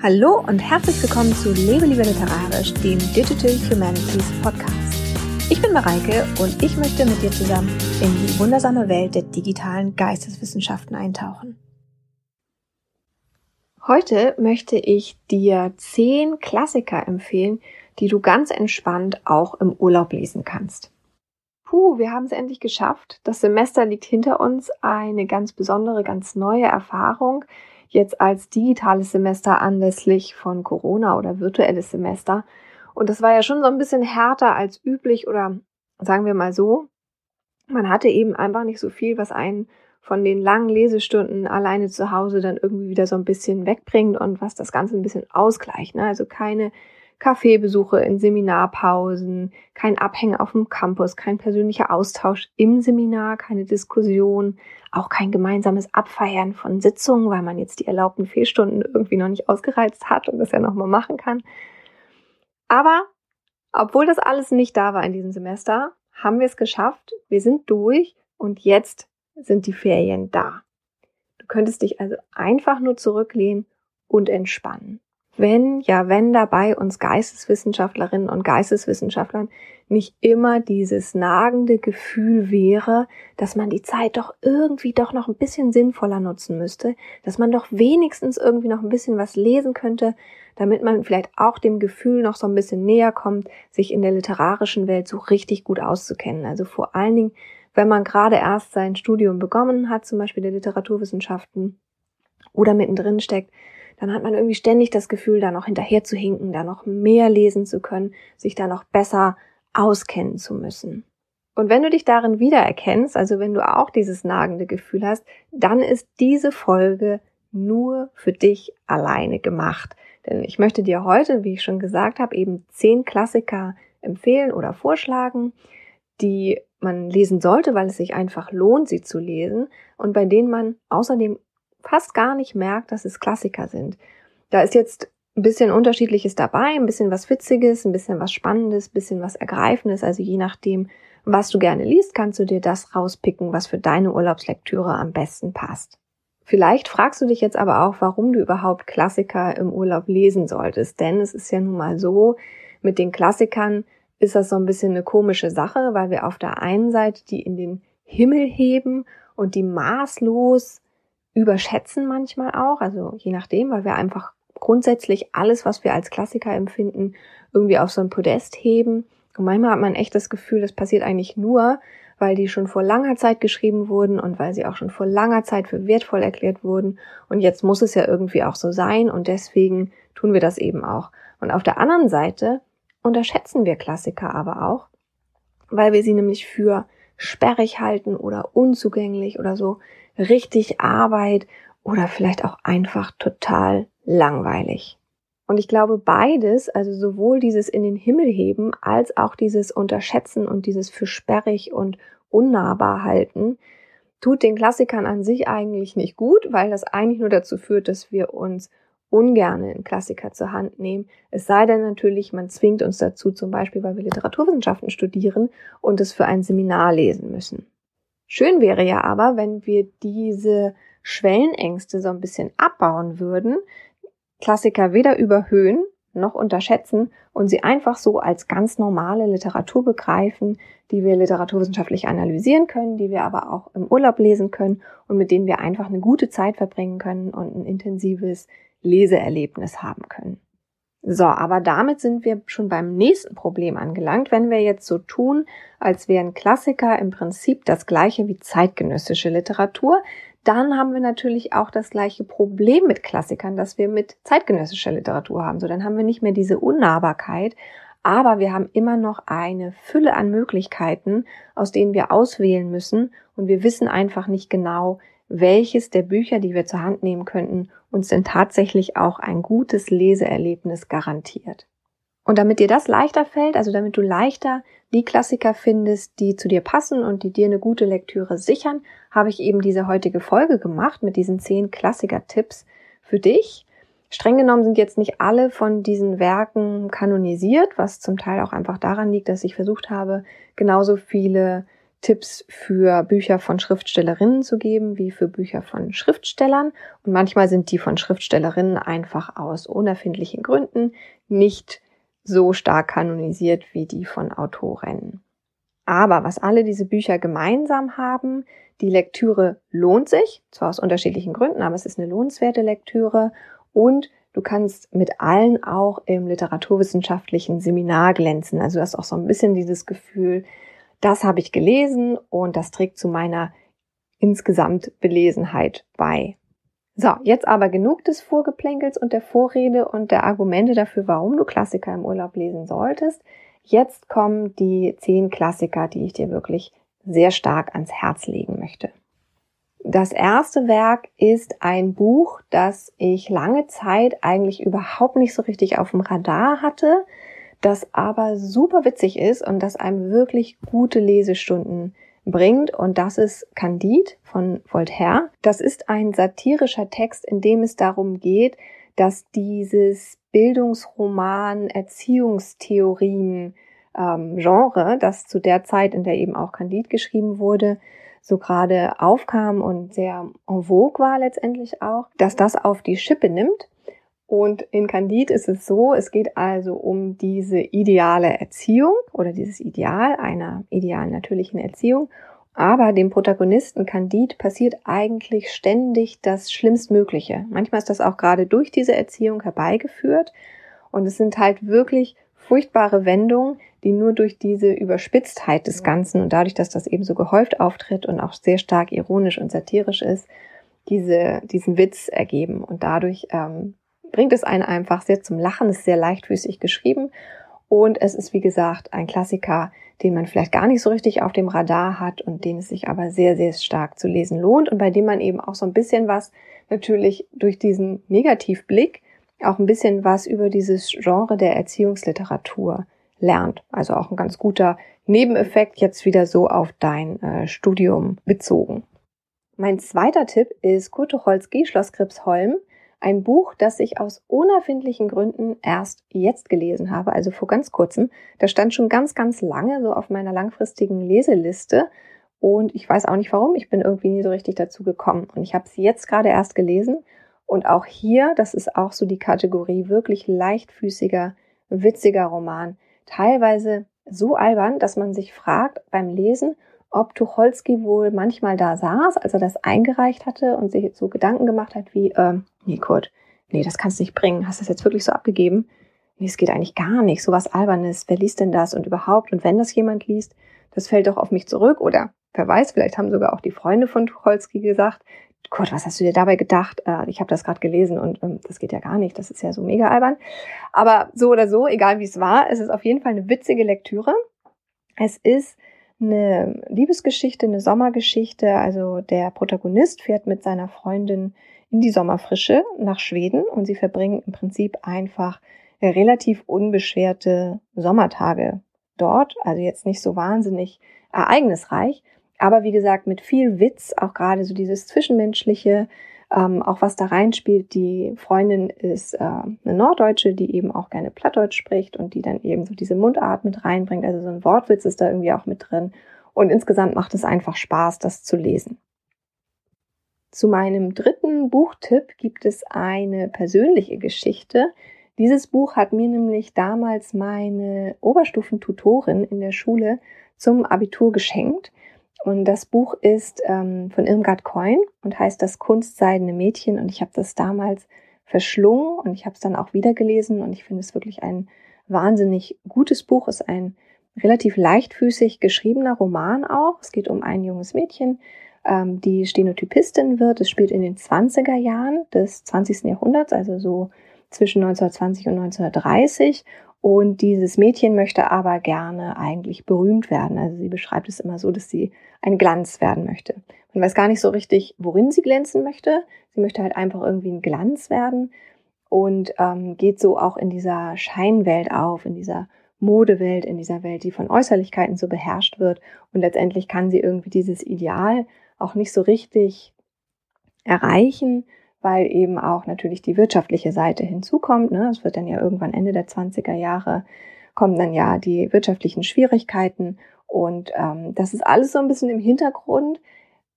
Hallo und herzlich willkommen zu Lebe lieber literarisch, dem Digital Humanities Podcast. Ich bin Mareike und ich möchte mit dir zusammen in die wundersame Welt der digitalen Geisteswissenschaften eintauchen. Heute möchte ich dir zehn Klassiker empfehlen, die du ganz entspannt auch im Urlaub lesen kannst. Puh, wir haben es endlich geschafft. Das Semester liegt hinter uns. Eine ganz besondere, ganz neue Erfahrung jetzt als digitales Semester anlässlich von Corona oder virtuelles Semester. Und das war ja schon so ein bisschen härter als üblich oder sagen wir mal so. Man hatte eben einfach nicht so viel, was einen von den langen Lesestunden alleine zu Hause dann irgendwie wieder so ein bisschen wegbringt und was das Ganze ein bisschen ausgleicht. Ne? Also keine Kaffeebesuche in Seminarpausen, kein Abhängen auf dem Campus, kein persönlicher Austausch im Seminar, keine Diskussion, auch kein gemeinsames Abfeiern von Sitzungen, weil man jetzt die erlaubten Fehlstunden irgendwie noch nicht ausgereizt hat und das ja nochmal machen kann. Aber obwohl das alles nicht da war in diesem Semester, haben wir es geschafft. Wir sind durch und jetzt sind die Ferien da. Du könntest dich also einfach nur zurücklehnen und entspannen wenn, ja, wenn dabei uns Geisteswissenschaftlerinnen und Geisteswissenschaftlern nicht immer dieses nagende Gefühl wäre, dass man die Zeit doch irgendwie doch noch ein bisschen sinnvoller nutzen müsste, dass man doch wenigstens irgendwie noch ein bisschen was lesen könnte, damit man vielleicht auch dem Gefühl noch so ein bisschen näher kommt, sich in der literarischen Welt so richtig gut auszukennen. Also vor allen Dingen, wenn man gerade erst sein Studium begonnen hat, zum Beispiel der Literaturwissenschaften, oder mittendrin steckt, dann hat man irgendwie ständig das Gefühl, da noch hinterher zu hinken, da noch mehr lesen zu können, sich da noch besser auskennen zu müssen. Und wenn du dich darin wiedererkennst, also wenn du auch dieses nagende Gefühl hast, dann ist diese Folge nur für dich alleine gemacht. Denn ich möchte dir heute, wie ich schon gesagt habe, eben zehn Klassiker empfehlen oder vorschlagen, die man lesen sollte, weil es sich einfach lohnt, sie zu lesen und bei denen man außerdem fast gar nicht merkt, dass es Klassiker sind. Da ist jetzt ein bisschen Unterschiedliches dabei, ein bisschen was Witziges, ein bisschen was Spannendes, ein bisschen was Ergreifendes. Also je nachdem, was du gerne liest, kannst du dir das rauspicken, was für deine Urlaubslektüre am besten passt. Vielleicht fragst du dich jetzt aber auch, warum du überhaupt Klassiker im Urlaub lesen solltest. Denn es ist ja nun mal so, mit den Klassikern ist das so ein bisschen eine komische Sache, weil wir auf der einen Seite die in den Himmel heben und die maßlos überschätzen manchmal auch, also je nachdem, weil wir einfach grundsätzlich alles, was wir als Klassiker empfinden, irgendwie auf so ein Podest heben. Und manchmal hat man echt das Gefühl, das passiert eigentlich nur, weil die schon vor langer Zeit geschrieben wurden und weil sie auch schon vor langer Zeit für wertvoll erklärt wurden. Und jetzt muss es ja irgendwie auch so sein und deswegen tun wir das eben auch. Und auf der anderen Seite unterschätzen wir Klassiker aber auch, weil wir sie nämlich für sperrig halten oder unzugänglich oder so richtig Arbeit oder vielleicht auch einfach total langweilig. Und ich glaube, beides, also sowohl dieses in den Himmel heben als auch dieses Unterschätzen und dieses für sperrig und unnahbar halten, tut den Klassikern an sich eigentlich nicht gut, weil das eigentlich nur dazu führt, dass wir uns ungern einen Klassiker zur Hand nehmen. Es sei denn natürlich, man zwingt uns dazu, zum Beispiel, weil wir Literaturwissenschaften studieren und es für ein Seminar lesen müssen. Schön wäre ja aber, wenn wir diese Schwellenängste so ein bisschen abbauen würden, Klassiker weder überhöhen noch unterschätzen und sie einfach so als ganz normale Literatur begreifen, die wir literaturwissenschaftlich analysieren können, die wir aber auch im Urlaub lesen können und mit denen wir einfach eine gute Zeit verbringen können und ein intensives Leseerlebnis haben können. So, aber damit sind wir schon beim nächsten Problem angelangt. Wenn wir jetzt so tun, als wären Klassiker im Prinzip das gleiche wie zeitgenössische Literatur, dann haben wir natürlich auch das gleiche Problem mit Klassikern, das wir mit zeitgenössischer Literatur haben. So, dann haben wir nicht mehr diese Unnahbarkeit, aber wir haben immer noch eine Fülle an Möglichkeiten, aus denen wir auswählen müssen und wir wissen einfach nicht genau, welches der Bücher, die wir zur Hand nehmen könnten, uns denn tatsächlich auch ein gutes Leseerlebnis garantiert. Und damit dir das leichter fällt, also damit du leichter die Klassiker findest, die zu dir passen und die dir eine gute Lektüre sichern, habe ich eben diese heutige Folge gemacht mit diesen zehn Klassiker-Tipps für dich. Streng genommen sind jetzt nicht alle von diesen Werken kanonisiert, was zum Teil auch einfach daran liegt, dass ich versucht habe, genauso viele Tipps für Bücher von Schriftstellerinnen zu geben, wie für Bücher von Schriftstellern. Und manchmal sind die von Schriftstellerinnen einfach aus unerfindlichen Gründen nicht so stark kanonisiert wie die von Autorinnen. Aber was alle diese Bücher gemeinsam haben, die Lektüre lohnt sich, zwar aus unterschiedlichen Gründen, aber es ist eine lohnenswerte Lektüre und du kannst mit allen auch im literaturwissenschaftlichen Seminar glänzen. Also du hast auch so ein bisschen dieses Gefühl, das habe ich gelesen und das trägt zu meiner insgesamt Belesenheit bei. So, jetzt aber genug des Vorgeplänkels und der Vorrede und der Argumente dafür, warum du Klassiker im Urlaub lesen solltest. Jetzt kommen die zehn Klassiker, die ich dir wirklich sehr stark ans Herz legen möchte. Das erste Werk ist ein Buch, das ich lange Zeit eigentlich überhaupt nicht so richtig auf dem Radar hatte, das aber super witzig ist und das einem wirklich gute Lesestunden bringt. Und das ist Candide von Voltaire. Das ist ein satirischer Text, in dem es darum geht, dass dieses Bildungsroman, Erziehungstheorien, ähm, Genre, das zu der Zeit, in der eben auch Candide geschrieben wurde, so gerade aufkam und sehr en vogue war letztendlich auch, dass das auf die Schippe nimmt. Und in Candide ist es so, es geht also um diese ideale Erziehung oder dieses Ideal einer idealen natürlichen Erziehung. Aber dem Protagonisten Candide passiert eigentlich ständig das Schlimmstmögliche. Manchmal ist das auch gerade durch diese Erziehung herbeigeführt. Und es sind halt wirklich furchtbare Wendungen, die nur durch diese Überspitztheit des Ganzen und dadurch, dass das eben so gehäuft auftritt und auch sehr stark ironisch und satirisch ist, diese, diesen Witz ergeben. Und dadurch ähm, bringt es einen einfach sehr zum Lachen, ist sehr leichtfüßig geschrieben. Und es ist, wie gesagt, ein Klassiker, den man vielleicht gar nicht so richtig auf dem Radar hat und den es sich aber sehr, sehr stark zu lesen lohnt und bei dem man eben auch so ein bisschen was natürlich durch diesen Negativblick auch ein bisschen was über dieses Genre der Erziehungsliteratur lernt. Also auch ein ganz guter Nebeneffekt jetzt wieder so auf dein äh, Studium bezogen. Mein zweiter Tipp ist Kurt Tucholsky, Schloss Gripsholm. Ein Buch, das ich aus unerfindlichen Gründen erst jetzt gelesen habe, also vor ganz kurzem. Das stand schon ganz, ganz lange so auf meiner langfristigen Leseliste. Und ich weiß auch nicht warum, ich bin irgendwie nie so richtig dazu gekommen. Und ich habe es jetzt gerade erst gelesen. Und auch hier, das ist auch so die Kategorie wirklich leichtfüßiger, witziger Roman teilweise so albern, dass man sich fragt beim Lesen, ob Tucholsky wohl manchmal da saß, als er das eingereicht hatte und sich so Gedanken gemacht hat wie, äh, nee Kurt, nee, das kannst du nicht bringen, hast du das jetzt wirklich so abgegeben? Nee, es geht eigentlich gar nicht, sowas Albernes, wer liest denn das und überhaupt? Und wenn das jemand liest, das fällt doch auf mich zurück oder wer weiß, vielleicht haben sogar auch die Freunde von Tucholsky gesagt, Gott, was hast du dir dabei gedacht? Äh, ich habe das gerade gelesen und ähm, das geht ja gar nicht, das ist ja so mega albern. Aber so oder so, egal wie es war, es ist auf jeden Fall eine witzige Lektüre. Es ist eine Liebesgeschichte, eine Sommergeschichte. Also der Protagonist fährt mit seiner Freundin in die Sommerfrische nach Schweden und sie verbringen im Prinzip einfach relativ unbeschwerte Sommertage dort. Also jetzt nicht so wahnsinnig ereignisreich, aber wie gesagt, mit viel Witz, auch gerade so dieses Zwischenmenschliche, ähm, auch was da reinspielt. Die Freundin ist äh, eine Norddeutsche, die eben auch gerne Plattdeutsch spricht und die dann eben so diese Mundart mit reinbringt. Also so ein Wortwitz ist da irgendwie auch mit drin. Und insgesamt macht es einfach Spaß, das zu lesen. Zu meinem dritten Buchtipp gibt es eine persönliche Geschichte. Dieses Buch hat mir nämlich damals meine Oberstufentutorin in der Schule zum Abitur geschenkt. Und das Buch ist ähm, von Irmgard Coin und heißt Das Kunstseidene Mädchen. Und ich habe das damals verschlungen und ich habe es dann auch wieder gelesen und ich finde es wirklich ein wahnsinnig gutes Buch. Es ist ein relativ leichtfüßig geschriebener Roman auch. Es geht um ein junges Mädchen, ähm, die Stenotypistin wird. Es spielt in den 20er Jahren des 20. Jahrhunderts, also so zwischen 1920 und 1930. Und dieses Mädchen möchte aber gerne eigentlich berühmt werden. Also sie beschreibt es immer so, dass sie ein Glanz werden möchte. Man weiß gar nicht so richtig, worin sie glänzen möchte. Sie möchte halt einfach irgendwie ein Glanz werden und ähm, geht so auch in dieser Scheinwelt auf, in dieser Modewelt, in dieser Welt, die von Äußerlichkeiten so beherrscht wird. Und letztendlich kann sie irgendwie dieses Ideal auch nicht so richtig erreichen, weil eben auch natürlich die wirtschaftliche Seite hinzukommt. Ne? Es wird dann ja irgendwann Ende der 20er Jahre kommen dann ja die wirtschaftlichen Schwierigkeiten Und ähm, das ist alles so ein bisschen im Hintergrund,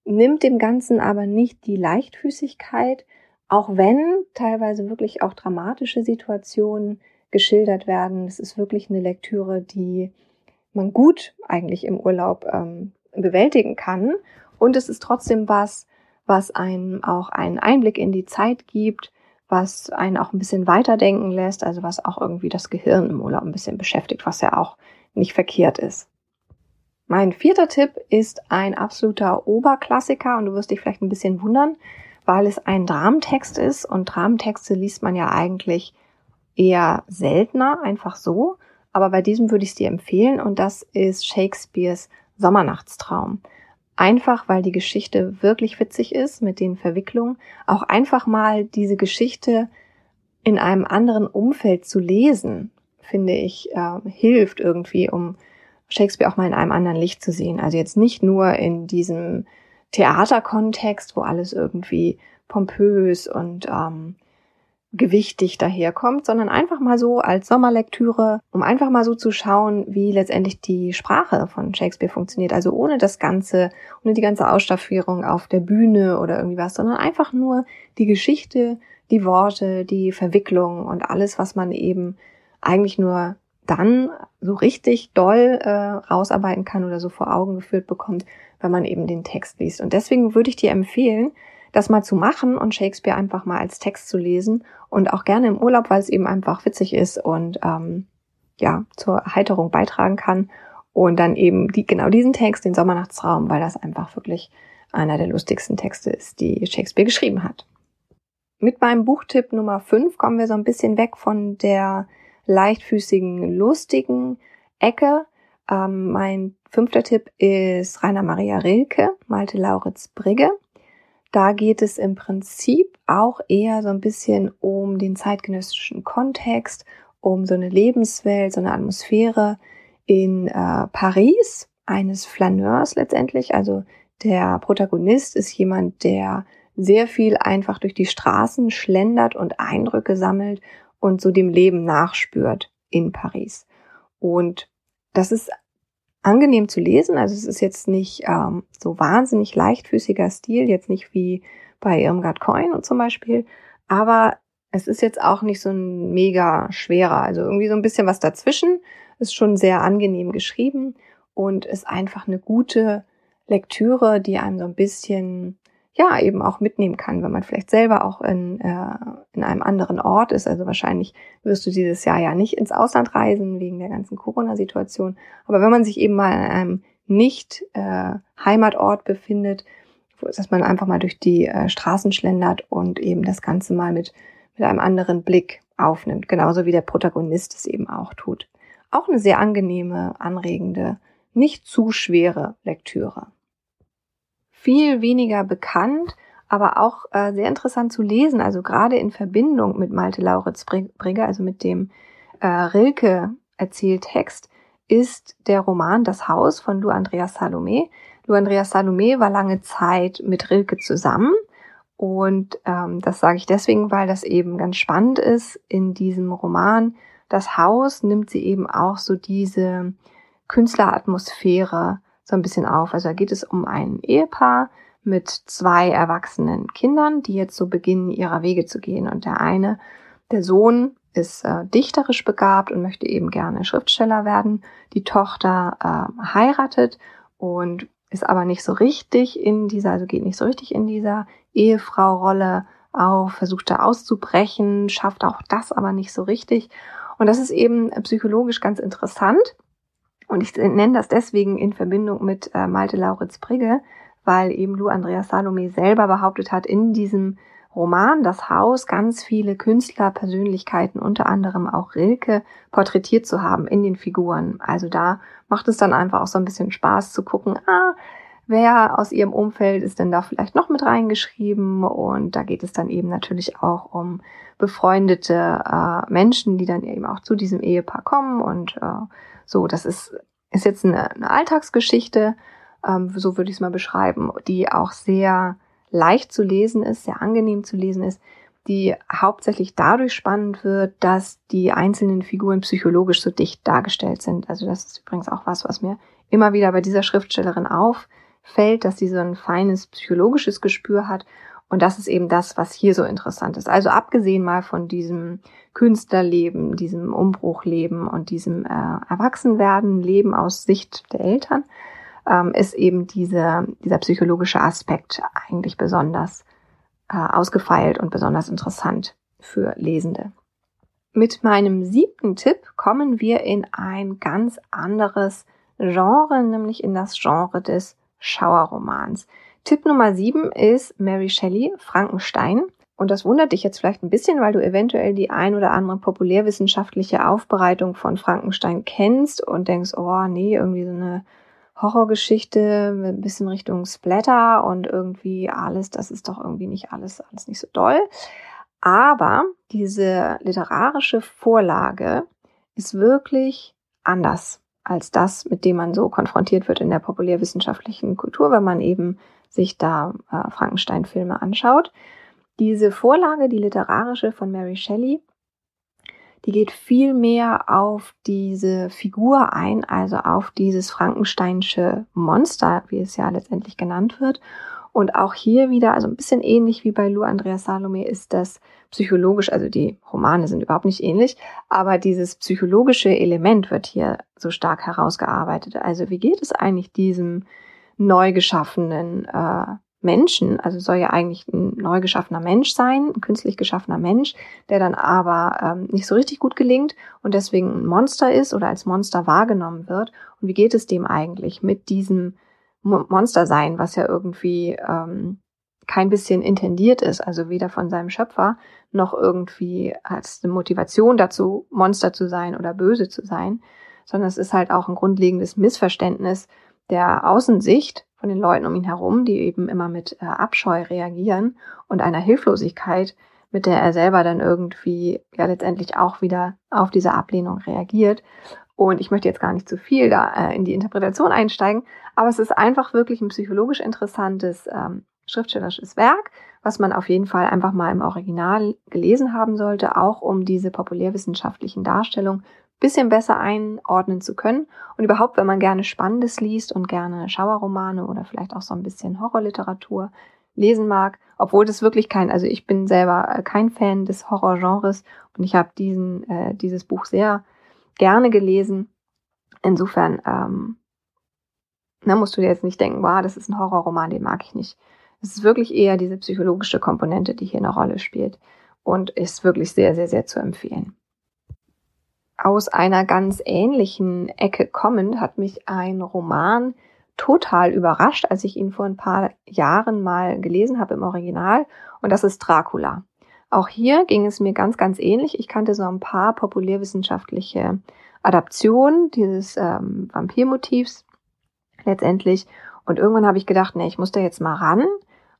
nimmt dem Ganzen aber nicht die Leichtfüßigkeit, auch wenn teilweise wirklich auch dramatische Situationen geschildert werden. Es ist wirklich eine Lektüre, die man gut eigentlich im Urlaub ähm, bewältigen kann. Und es ist trotzdem was, was einem auch einen Einblick in die Zeit gibt, was einen auch ein bisschen weiterdenken lässt, also was auch irgendwie das Gehirn im Urlaub ein bisschen beschäftigt, was ja auch nicht verkehrt ist. Mein vierter Tipp ist ein absoluter Oberklassiker und du wirst dich vielleicht ein bisschen wundern, weil es ein Dramentext ist und Dramentexte liest man ja eigentlich eher seltener, einfach so. Aber bei diesem würde ich es dir empfehlen und das ist Shakespeares Sommernachtstraum. Einfach weil die Geschichte wirklich witzig ist mit den Verwicklungen. Auch einfach mal diese Geschichte in einem anderen Umfeld zu lesen, finde ich, äh, hilft irgendwie, um Shakespeare auch mal in einem anderen Licht zu sehen. Also jetzt nicht nur in diesem Theaterkontext, wo alles irgendwie pompös und ähm, gewichtig daherkommt, sondern einfach mal so als Sommerlektüre, um einfach mal so zu schauen, wie letztendlich die Sprache von Shakespeare funktioniert. Also ohne das Ganze, ohne die ganze Ausstaffierung auf der Bühne oder irgendwie was, sondern einfach nur die Geschichte, die Worte, die Verwicklung und alles, was man eben eigentlich nur dann so richtig doll äh, rausarbeiten kann oder so vor Augen geführt bekommt, wenn man eben den Text liest. Und deswegen würde ich dir empfehlen, das mal zu machen und Shakespeare einfach mal als Text zu lesen und auch gerne im Urlaub, weil es eben einfach witzig ist und ähm, ja zur Erheiterung beitragen kann und dann eben die, genau diesen Text, den Sommernachtsraum, weil das einfach wirklich einer der lustigsten Texte ist, die Shakespeare geschrieben hat. Mit meinem Buchtipp Nummer 5 kommen wir so ein bisschen weg von der leichtfüßigen, lustigen Ecke. Ähm, mein fünfter Tipp ist Rainer Maria Rilke, Malte Lauritz Brigge. Da geht es im Prinzip auch eher so ein bisschen um den zeitgenössischen Kontext, um so eine Lebenswelt, so eine Atmosphäre in äh, Paris, eines Flaneurs letztendlich. Also der Protagonist ist jemand, der sehr viel einfach durch die Straßen schlendert und Eindrücke sammelt und so dem Leben nachspürt in Paris. Und das ist angenehm zu lesen. Also es ist jetzt nicht ähm, so wahnsinnig leichtfüßiger Stil, jetzt nicht wie bei Irmgard Coin und zum Beispiel, aber es ist jetzt auch nicht so ein mega schwerer. Also irgendwie so ein bisschen was dazwischen. Ist schon sehr angenehm geschrieben und ist einfach eine gute Lektüre, die einem so ein bisschen ja eben auch mitnehmen kann, wenn man vielleicht selber auch in, äh, in einem anderen Ort ist. Also wahrscheinlich wirst du dieses Jahr ja nicht ins Ausland reisen wegen der ganzen Corona-Situation. Aber wenn man sich eben mal in einem nicht äh, Heimatort befindet, dass man einfach mal durch die äh, Straßen schlendert und eben das Ganze mal mit, mit einem anderen Blick aufnimmt, genauso wie der Protagonist es eben auch tut. Auch eine sehr angenehme, anregende, nicht zu schwere Lektüre viel weniger bekannt, aber auch äh, sehr interessant zu lesen. Also gerade in Verbindung mit Malte Lauritz Brigger, also mit dem äh, Rilke Erzähltext, ist der Roman Das Haus von Lou Andreas Salome. Lou Andreas Salome war lange Zeit mit Rilke zusammen. Und ähm, das sage ich deswegen, weil das eben ganz spannend ist. In diesem Roman Das Haus nimmt sie eben auch so diese Künstleratmosphäre so ein bisschen auf. Also da geht es um ein Ehepaar mit zwei erwachsenen Kindern, die jetzt so beginnen, ihrer Wege zu gehen. Und der eine, der Sohn, ist äh, dichterisch begabt und möchte eben gerne Schriftsteller werden. Die Tochter äh, heiratet und ist aber nicht so richtig in dieser, also geht nicht so richtig in dieser Ehefrau-Rolle auf, versucht da auszubrechen, schafft auch das aber nicht so richtig. Und das ist eben psychologisch ganz interessant, und ich nenne das deswegen in Verbindung mit äh, Malte Lauritz Brigge, weil eben Lou Andreas Salome selber behauptet hat, in diesem Roman Das Haus ganz viele Künstlerpersönlichkeiten, unter anderem auch Rilke, porträtiert zu haben in den Figuren. Also da macht es dann einfach auch so ein bisschen Spaß zu gucken, ah, wer aus ihrem Umfeld ist denn da vielleicht noch mit reingeschrieben? Und da geht es dann eben natürlich auch um befreundete äh, Menschen, die dann eben auch zu diesem Ehepaar kommen und äh, so, das ist, ist jetzt eine, eine Alltagsgeschichte, ähm, so würde ich es mal beschreiben, die auch sehr leicht zu lesen ist, sehr angenehm zu lesen ist, die hauptsächlich dadurch spannend wird, dass die einzelnen Figuren psychologisch so dicht dargestellt sind. Also das ist übrigens auch was, was mir immer wieder bei dieser Schriftstellerin auffällt, dass sie so ein feines psychologisches Gespür hat. Und das ist eben das, was hier so interessant ist. Also abgesehen mal von diesem Künstlerleben, diesem Umbruchleben und diesem äh, Erwachsenwerden, Leben aus Sicht der Eltern, ähm, ist eben diese, dieser psychologische Aspekt eigentlich besonders äh, ausgefeilt und besonders interessant für Lesende. Mit meinem siebten Tipp kommen wir in ein ganz anderes Genre, nämlich in das Genre des Schauerromans. Tipp Nummer sieben ist Mary Shelley, Frankenstein. Und das wundert dich jetzt vielleicht ein bisschen, weil du eventuell die ein oder andere populärwissenschaftliche Aufbereitung von Frankenstein kennst und denkst, oh nee, irgendwie so eine Horrorgeschichte mit ein bisschen Richtung Splatter und irgendwie alles, das ist doch irgendwie nicht alles, alles nicht so doll. Aber diese literarische Vorlage ist wirklich anders als das, mit dem man so konfrontiert wird in der populärwissenschaftlichen Kultur, wenn man eben sich da äh, Frankenstein-Filme anschaut. Diese Vorlage, die literarische von Mary Shelley, die geht viel mehr auf diese Figur ein, also auf dieses Frankensteinsche Monster, wie es ja letztendlich genannt wird. Und auch hier wieder, also ein bisschen ähnlich wie bei Lou Andreas Salome, ist das psychologisch, also die Romane sind überhaupt nicht ähnlich, aber dieses psychologische Element wird hier so stark herausgearbeitet. Also wie geht es eigentlich diesem neu geschaffenen äh, Menschen, also soll ja eigentlich ein neu geschaffener Mensch sein, ein künstlich geschaffener Mensch, der dann aber ähm, nicht so richtig gut gelingt und deswegen ein Monster ist oder als Monster wahrgenommen wird. Und wie geht es dem eigentlich mit diesem Monster sein, was ja irgendwie ähm, kein bisschen intendiert ist, also weder von seinem Schöpfer noch irgendwie als eine Motivation dazu, Monster zu sein oder böse zu sein, sondern es ist halt auch ein grundlegendes Missverständnis der Außensicht von den Leuten um ihn herum, die eben immer mit äh, Abscheu reagieren und einer Hilflosigkeit, mit der er selber dann irgendwie ja letztendlich auch wieder auf diese Ablehnung reagiert. Und ich möchte jetzt gar nicht zu viel da äh, in die Interpretation einsteigen, aber es ist einfach wirklich ein psychologisch interessantes ähm, schriftstellerisches Werk, was man auf jeden Fall einfach mal im Original gelesen haben sollte, auch um diese populärwissenschaftlichen Darstellungen bisschen besser einordnen zu können. Und überhaupt, wenn man gerne Spannendes liest und gerne Schauerromane oder vielleicht auch so ein bisschen Horrorliteratur lesen mag, obwohl das wirklich kein, also ich bin selber äh, kein Fan des Horrorgenres und ich habe diesen, äh, dieses Buch sehr gerne gelesen. Insofern ähm, na, musst du dir jetzt nicht denken, wow, das ist ein Horrorroman, den mag ich nicht. Es ist wirklich eher diese psychologische Komponente, die hier eine Rolle spielt und ist wirklich sehr, sehr, sehr zu empfehlen. Aus einer ganz ähnlichen Ecke kommend hat mich ein Roman total überrascht, als ich ihn vor ein paar Jahren mal gelesen habe im Original und das ist Dracula. Auch hier ging es mir ganz, ganz ähnlich. Ich kannte so ein paar populärwissenschaftliche Adaptionen dieses ähm, Vampirmotivs letztendlich. Und irgendwann habe ich gedacht, nee, ich muss da jetzt mal ran.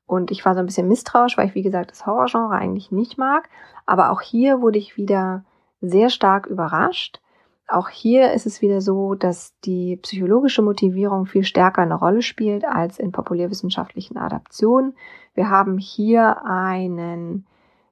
Und ich war so ein bisschen misstrauisch, weil ich, wie gesagt, das Horrorgenre eigentlich nicht mag. Aber auch hier wurde ich wieder sehr stark überrascht. Auch hier ist es wieder so, dass die psychologische Motivierung viel stärker eine Rolle spielt als in populärwissenschaftlichen Adaptionen. Wir haben hier einen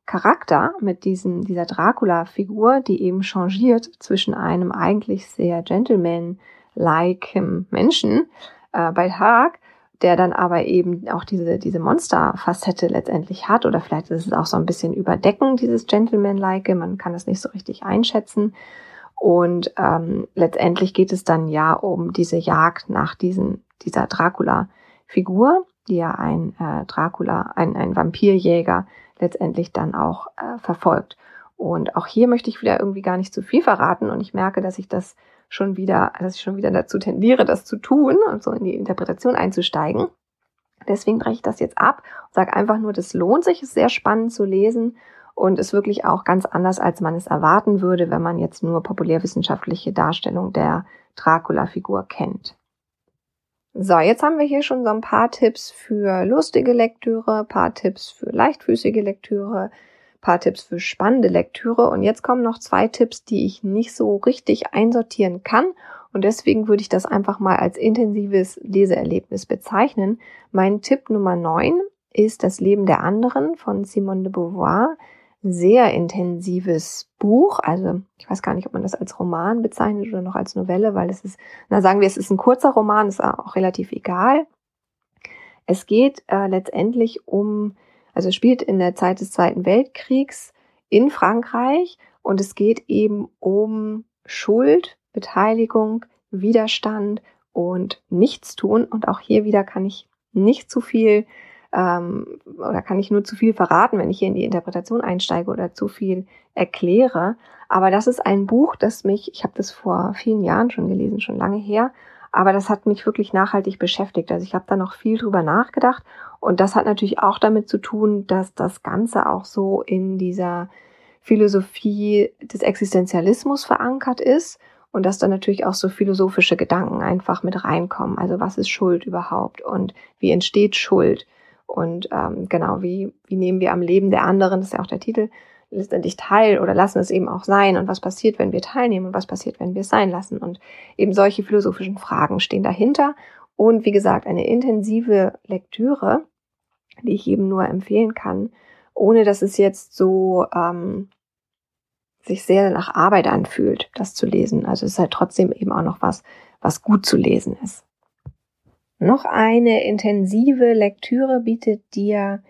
Charakter mit diesem, dieser Dracula-Figur, die eben changiert zwischen einem eigentlich sehr gentleman-like Menschen äh, bei Tag, der dann aber eben auch diese, diese Monster-Facette letztendlich hat. Oder vielleicht ist es auch so ein bisschen überdecken, dieses Gentleman-like. Man kann das nicht so richtig einschätzen. Und ähm, letztendlich geht es dann ja um diese Jagd nach diesen, dieser Dracula-Figur, die ja ein äh, Dracula, ein, ein Vampirjäger letztendlich dann auch äh, verfolgt. Und auch hier möchte ich wieder irgendwie gar nicht zu viel verraten und ich merke, dass ich das schon wieder, dass ich schon wieder dazu tendiere, das zu tun und so in die Interpretation einzusteigen. Deswegen breche ich das jetzt ab und sage einfach nur, das lohnt sich, ist sehr spannend zu lesen und ist wirklich auch ganz anders, als man es erwarten würde, wenn man jetzt nur populärwissenschaftliche Darstellung der Dracula-Figur kennt. So, jetzt haben wir hier schon so ein paar Tipps für lustige Lektüre, paar Tipps für leichtfüßige Lektüre, paar Tipps für spannende Lektüre und jetzt kommen noch zwei Tipps, die ich nicht so richtig einsortieren kann und deswegen würde ich das einfach mal als intensives Leseerlebnis bezeichnen. Mein Tipp Nummer 9 ist Das Leben der anderen von Simone de Beauvoir. sehr intensives Buch. Also ich weiß gar nicht, ob man das als Roman bezeichnet oder noch als Novelle, weil es ist, na sagen wir, es ist ein kurzer Roman, ist auch relativ egal. Es geht äh, letztendlich um, also spielt in der Zeit des Zweiten Weltkriegs in Frankreich und es geht eben um Schuld, Beteiligung, Widerstand und Nichtstun. Und auch hier wieder kann ich nicht zu viel ähm, oder kann ich nur zu viel verraten, wenn ich hier in die Interpretation einsteige oder zu viel erkläre. Aber das ist ein Buch, das mich, ich habe das vor vielen Jahren schon gelesen, schon lange her, aber das hat mich wirklich nachhaltig beschäftigt. Also ich habe da noch viel drüber nachgedacht und das hat natürlich auch damit zu tun, dass das Ganze auch so in dieser Philosophie des Existenzialismus verankert ist und dass da natürlich auch so philosophische Gedanken einfach mit reinkommen. Also was ist Schuld überhaupt und wie entsteht Schuld? Und ähm, genau, wie, wie nehmen wir am Leben der anderen, das ist ja auch der Titel, letztendlich teil oder lassen es eben auch sein und was passiert, wenn wir teilnehmen und was passiert, wenn wir es sein lassen. Und eben solche philosophischen Fragen stehen dahinter. Und wie gesagt, eine intensive Lektüre, die ich eben nur empfehlen kann, ohne dass es jetzt so ähm, sich sehr nach Arbeit anfühlt, das zu lesen. Also es ist halt trotzdem eben auch noch was, was gut zu lesen ist. Noch eine intensive Lektüre bietet dir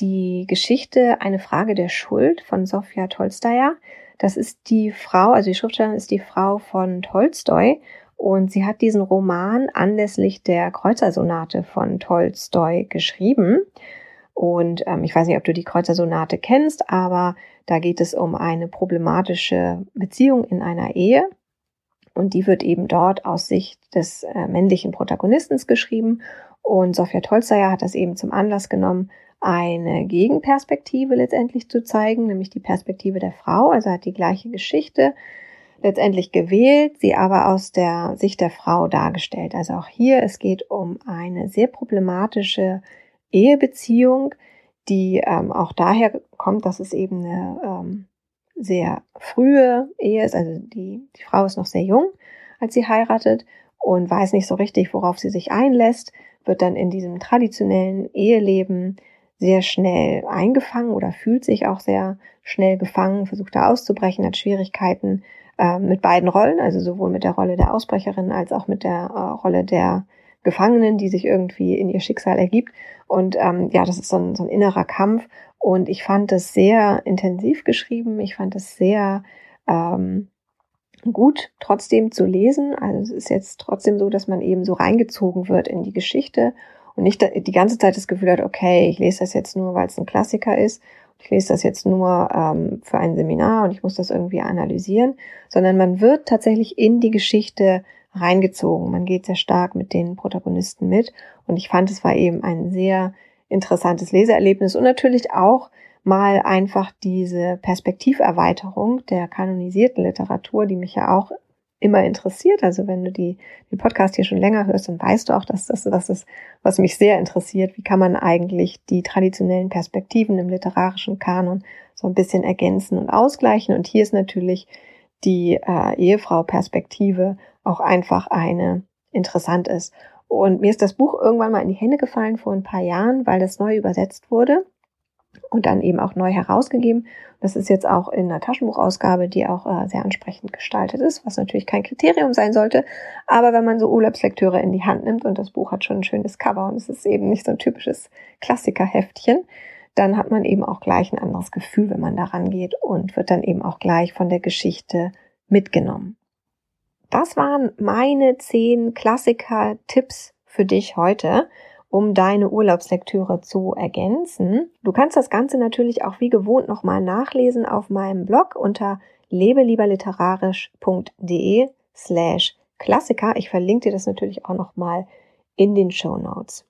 die Geschichte Eine Frage der Schuld von Sofia Tolstaja. Das ist die Frau, also die Schriftstellerin ist die Frau von Tolstoi und sie hat diesen Roman anlässlich der Kreuzersonate von Tolstoi geschrieben. Und ähm, ich weiß nicht, ob du die Kreuzersonate kennst, aber da geht es um eine problematische Beziehung in einer Ehe. Und die wird eben dort aus Sicht des äh, männlichen Protagonisten geschrieben. Und Sofia Tolstaja hat das eben zum Anlass genommen, eine Gegenperspektive letztendlich zu zeigen, nämlich die Perspektive der Frau. Also hat die gleiche Geschichte letztendlich gewählt, sie aber aus der Sicht der Frau dargestellt. Also auch hier, es geht um eine sehr problematische Ehebeziehung, die ähm, auch daher kommt, dass es eben eine ähm, sehr frühe Ehe ist, also die, die Frau ist noch sehr jung, als sie heiratet und weiß nicht so richtig, worauf sie sich einlässt, wird dann in diesem traditionellen Eheleben sehr schnell eingefangen oder fühlt sich auch sehr schnell gefangen, versucht da auszubrechen, hat Schwierigkeiten äh, mit beiden Rollen, also sowohl mit der Rolle der Ausbrecherin als auch mit der äh, Rolle der Gefangenen, die sich irgendwie in ihr Schicksal ergibt. Und ähm, ja, das ist so ein, so ein innerer Kampf. Und ich fand es sehr intensiv geschrieben. Ich fand es sehr ähm, gut trotzdem zu lesen. Also es ist jetzt trotzdem so, dass man eben so reingezogen wird in die Geschichte und nicht die ganze Zeit das Gefühl hat, okay, ich lese das jetzt nur, weil es ein Klassiker ist. Ich lese das jetzt nur ähm, für ein Seminar und ich muss das irgendwie analysieren, sondern man wird tatsächlich in die Geschichte reingezogen. Man geht sehr stark mit den Protagonisten mit und ich fand, es war eben ein sehr interessantes Leseerlebnis und natürlich auch mal einfach diese Perspektiverweiterung der kanonisierten Literatur, die mich ja auch immer interessiert. Also wenn du die, den Podcast hier schon länger hörst, dann weißt du auch, dass das was ist, was mich sehr interessiert. Wie kann man eigentlich die traditionellen Perspektiven im literarischen Kanon so ein bisschen ergänzen und ausgleichen? Und hier ist natürlich die äh, Ehefrau-Perspektive auch einfach eine interessant ist. Und mir ist das Buch irgendwann mal in die Hände gefallen vor ein paar Jahren, weil das neu übersetzt wurde und dann eben auch neu herausgegeben. Das ist jetzt auch in einer Taschenbuchausgabe, die auch äh, sehr ansprechend gestaltet ist, was natürlich kein Kriterium sein sollte. Aber wenn man so Urlaubslektüre in die Hand nimmt und das Buch hat schon ein schönes Cover und es ist eben nicht so ein typisches Klassikerheftchen, dann hat man eben auch gleich ein anderes Gefühl, wenn man da rangeht und wird dann eben auch gleich von der Geschichte mitgenommen. Das waren meine zehn Klassiker-Tipps für dich heute, um deine Urlaubslektüre zu ergänzen. Du kannst das Ganze natürlich auch wie gewohnt nochmal nachlesen auf meinem Blog unter lebelieberliterarisch.de slash Klassiker. Ich verlinke dir das natürlich auch nochmal in den Show Notes.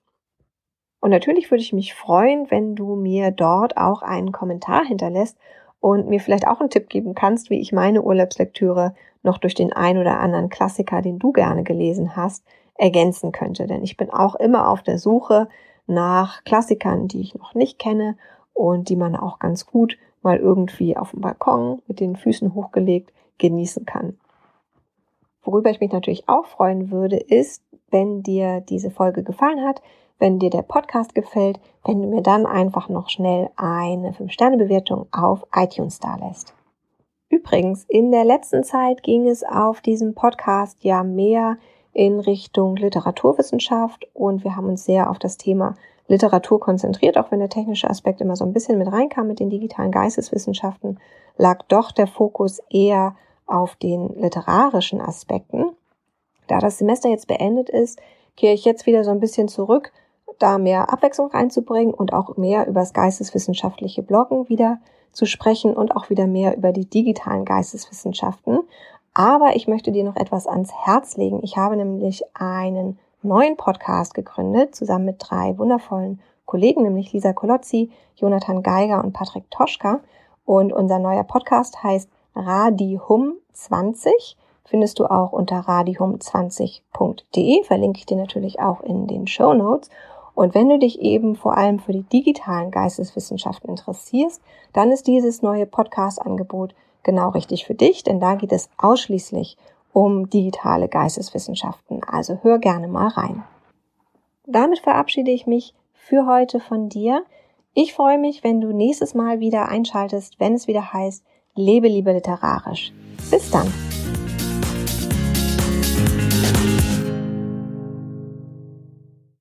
Und natürlich würde ich mich freuen, wenn du mir dort auch einen Kommentar hinterlässt und mir vielleicht auch einen Tipp geben kannst, wie ich meine Urlaubslektüre noch durch den ein oder anderen Klassiker, den du gerne gelesen hast, ergänzen könnte. Denn ich bin auch immer auf der Suche nach Klassikern, die ich noch nicht kenne und die man auch ganz gut mal irgendwie auf dem Balkon mit den Füßen hochgelegt genießen kann. Worüber ich mich natürlich auch freuen würde, ist, wenn dir diese Folge gefallen hat, wenn dir der Podcast gefällt, wenn du mir dann einfach noch schnell eine 5-Sterne-Bewertung auf iTunes da lässt. Übrigens, in der letzten Zeit ging es auf diesem Podcast ja mehr in Richtung Literaturwissenschaft und wir haben uns sehr auf das Thema Literatur konzentriert, auch wenn der technische Aspekt immer so ein bisschen mit reinkam mit den digitalen Geisteswissenschaften, lag doch der Fokus eher auf den literarischen Aspekten. Da das Semester jetzt beendet ist, kehre ich jetzt wieder so ein bisschen zurück, da mehr Abwechslung reinzubringen und auch mehr über das geisteswissenschaftliche Bloggen wieder zu sprechen und auch wieder mehr über die digitalen Geisteswissenschaften. Aber ich möchte dir noch etwas ans Herz legen. Ich habe nämlich einen neuen Podcast gegründet, zusammen mit drei wundervollen Kollegen, nämlich Lisa Kolozzi, Jonathan Geiger und Patrick Toschka. Und unser neuer Podcast heißt Radihum 20. Findest du auch unter radihum20.de. Verlinke ich dir natürlich auch in den Show Notes. Und wenn du dich eben vor allem für die digitalen Geisteswissenschaften interessierst, dann ist dieses neue Podcast-Angebot genau richtig für dich, denn da geht es ausschließlich um digitale Geisteswissenschaften. Also hör gerne mal rein. Damit verabschiede ich mich für heute von dir. Ich freue mich, wenn du nächstes Mal wieder einschaltest, wenn es wieder heißt, lebe lieber literarisch. Bis dann.